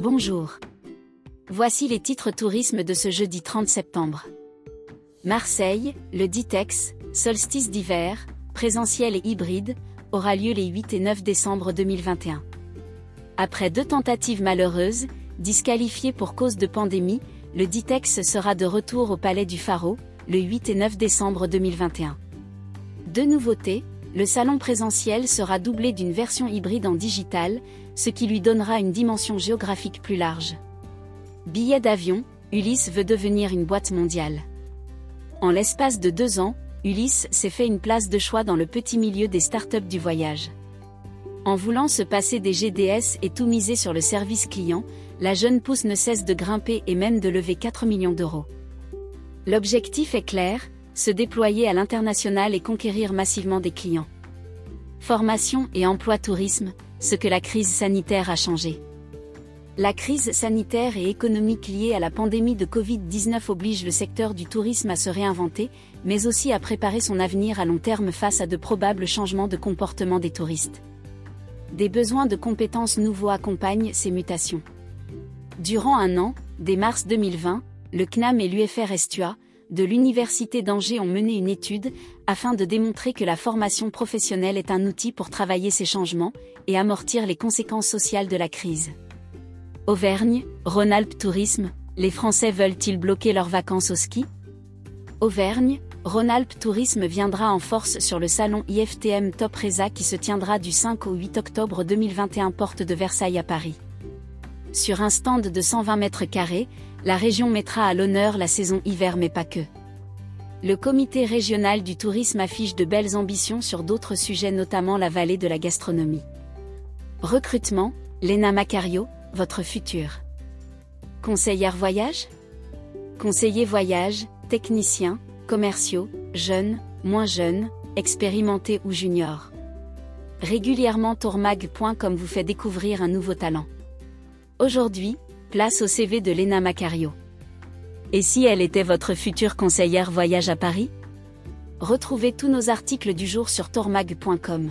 Bonjour. Voici les titres tourisme de ce jeudi 30 septembre. Marseille, le Ditex, solstice d'hiver, présentiel et hybride, aura lieu les 8 et 9 décembre 2021. Après deux tentatives malheureuses, disqualifiées pour cause de pandémie, le Ditex sera de retour au Palais du Pharaon, le 8 et 9 décembre 2021. Deux nouveautés, le salon présentiel sera doublé d'une version hybride en digital, ce qui lui donnera une dimension géographique plus large. Billet d'avion, Ulysse veut devenir une boîte mondiale. En l'espace de deux ans, Ulysse s'est fait une place de choix dans le petit milieu des startups du voyage. En voulant se passer des GDS et tout miser sur le service client, la jeune pousse ne cesse de grimper et même de lever 4 millions d'euros. L'objectif est clair, se déployer à l'international et conquérir massivement des clients. Formation et emploi tourisme, ce que la crise sanitaire a changé. La crise sanitaire et économique liée à la pandémie de Covid-19 oblige le secteur du tourisme à se réinventer, mais aussi à préparer son avenir à long terme face à de probables changements de comportement des touristes. Des besoins de compétences nouveaux accompagnent ces mutations. Durant un an, dès mars 2020, le CNAM et l'UFR Estua, de l'Université d'Angers ont mené une étude, afin de démontrer que la formation professionnelle est un outil pour travailler ces changements, et amortir les conséquences sociales de la crise. Auvergne, Rhône-Alpes Tourisme, les Français veulent-ils bloquer leurs vacances au ski? Auvergne, Rhône-Alpes Tourisme viendra en force sur le salon IFTM Top Reza qui se tiendra du 5 au 8 octobre 2021 porte de Versailles à Paris. Sur un stand de 120 mètres carrés, la région mettra à l'honneur la saison hiver mais pas que. Le comité régional du tourisme affiche de belles ambitions sur d'autres sujets notamment la vallée de la gastronomie. Recrutement, Léna Macario, votre futur. Conseillère voyage? Conseiller voyage, technicien, commerciaux, jeunes, moins jeunes, expérimentés ou juniors. Régulièrement tourmag.com vous fait découvrir un nouveau talent. Aujourd'hui, place au CV de Lena Macario. Et si elle était votre future conseillère voyage à Paris? Retrouvez tous nos articles du jour sur tourmag.com.